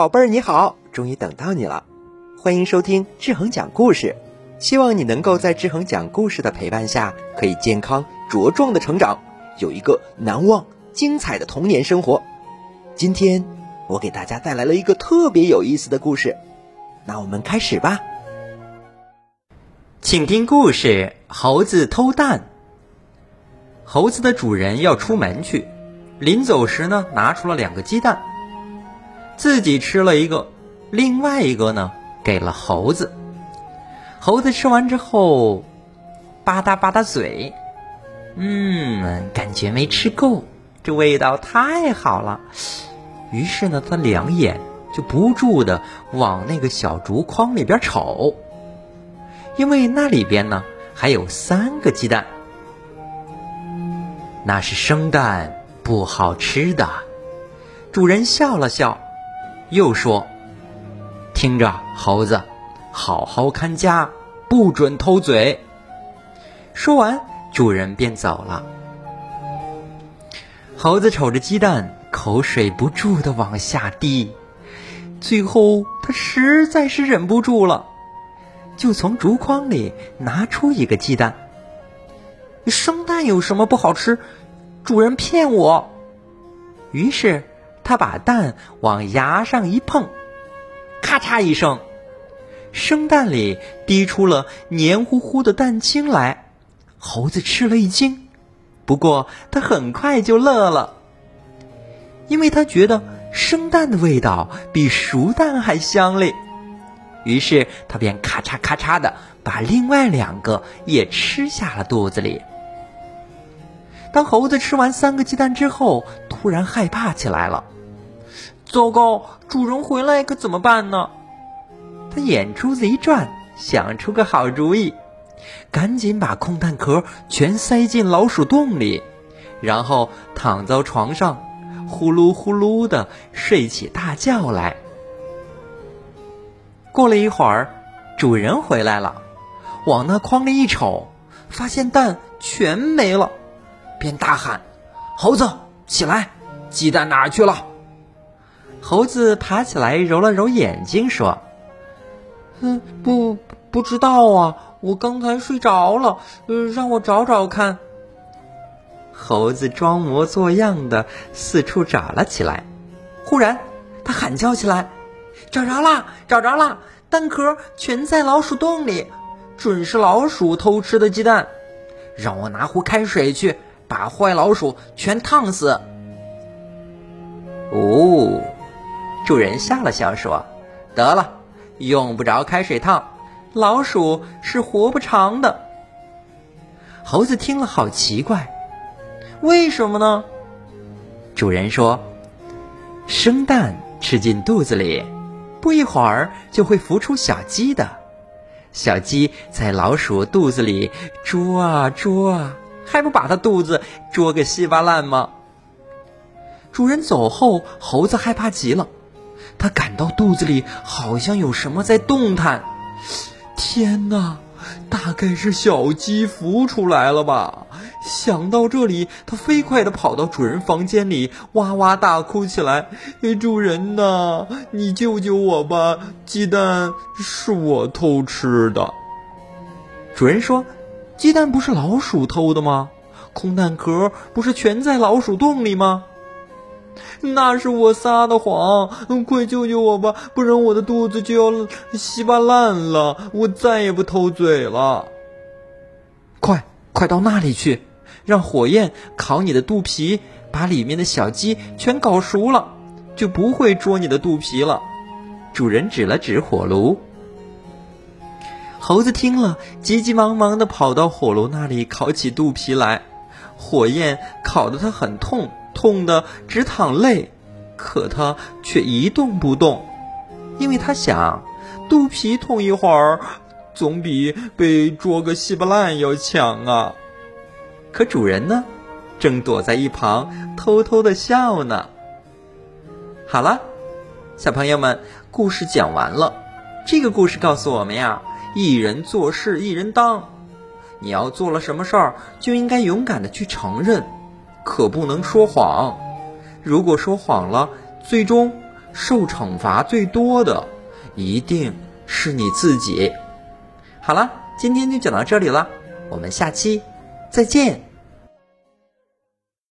宝贝儿你好，终于等到你了，欢迎收听志恒讲故事。希望你能够在志恒讲故事的陪伴下，可以健康茁壮的成长，有一个难忘精彩的童年生活。今天我给大家带来了一个特别有意思的故事，那我们开始吧。请听故事：猴子偷蛋。猴子的主人要出门去，临走时呢，拿出了两个鸡蛋，自己吃了一个，另外一个呢，给了猴子。猴子吃完之后，吧嗒吧嗒嘴，嗯，感觉没吃够，这味道太好了。于是呢，他两眼就不住的往那个小竹筐里边瞅，因为那里边呢还有三个鸡蛋，那是生蛋，不好吃的。主人笑了笑，又说：“听着，猴子。”好好看家，不准偷嘴。说完，主人便走了。猴子瞅着鸡蛋，口水不住的往下滴。最后，他实在是忍不住了，就从竹筐里拿出一个鸡蛋。生蛋有什么不好吃？主人骗我。于是，他把蛋往牙上一碰，咔嚓一声。生蛋里滴出了黏糊糊的蛋清来，猴子吃了一惊，不过他很快就乐了，因为他觉得生蛋的味道比熟蛋还香嘞。于是他便咔嚓咔嚓的把另外两个也吃下了肚子里。当猴子吃完三个鸡蛋之后，突然害怕起来了，糟糕，主人回来可怎么办呢？他眼珠子一转，想出个好主意，赶紧把空蛋壳全塞进老鼠洞里，然后躺在床上，呼噜呼噜的睡起大觉来。过了一会儿，主人回来了，往那筐里一瞅，发现蛋全没了，便大喊：“猴子，起来！鸡蛋哪去了？”猴子爬起来，揉了揉眼睛，说。嗯，不，不知道啊，我刚才睡着了，呃，让我找找看。猴子装模作样的四处找了起来，忽然他喊叫起来：“找着啦，找着啦！蛋壳全在老鼠洞里，准是老鼠偷吃的鸡蛋。让我拿壶开水去，把坏老鼠全烫死。”哦，主人笑了笑说：“得了。”用不着开水烫，老鼠是活不长的。猴子听了好奇怪，为什么呢？主人说：“生蛋吃进肚子里，不一会儿就会孵出小鸡的。小鸡在老鼠肚子里捉啊捉啊，还不把它肚子捉个稀巴烂吗？”主人走后，猴子害怕极了。他感到肚子里好像有什么在动弹，天哪，大概是小鸡孵出来了吧？想到这里，他飞快地跑到主人房间里，哇哇大哭起来：“主人呐，你救救我吧！鸡蛋是我偷吃的。”主人说：“鸡蛋不是老鼠偷的吗？空蛋壳不是全在老鼠洞里吗？”那是我撒的谎，快救救我吧，不然我的肚子就要稀巴烂了。我再也不偷嘴了。快，快到那里去，让火焰烤你的肚皮，把里面的小鸡全烤熟了，就不会捉你的肚皮了。主人指了指火炉。猴子听了，急急忙忙的跑到火炉那里烤起肚皮来，火焰烤得他很痛。痛得直淌泪，可他却一动不动，因为他想，肚皮痛一会儿，总比被捉个稀巴烂要强啊。可主人呢，正躲在一旁偷偷的笑呢。好了，小朋友们，故事讲完了。这个故事告诉我们呀，一人做事一人当，你要做了什么事儿，就应该勇敢的去承认。可不能说谎，如果说谎了，最终受惩罚最多的一定是你自己。好了，今天就讲到这里了，我们下期再见。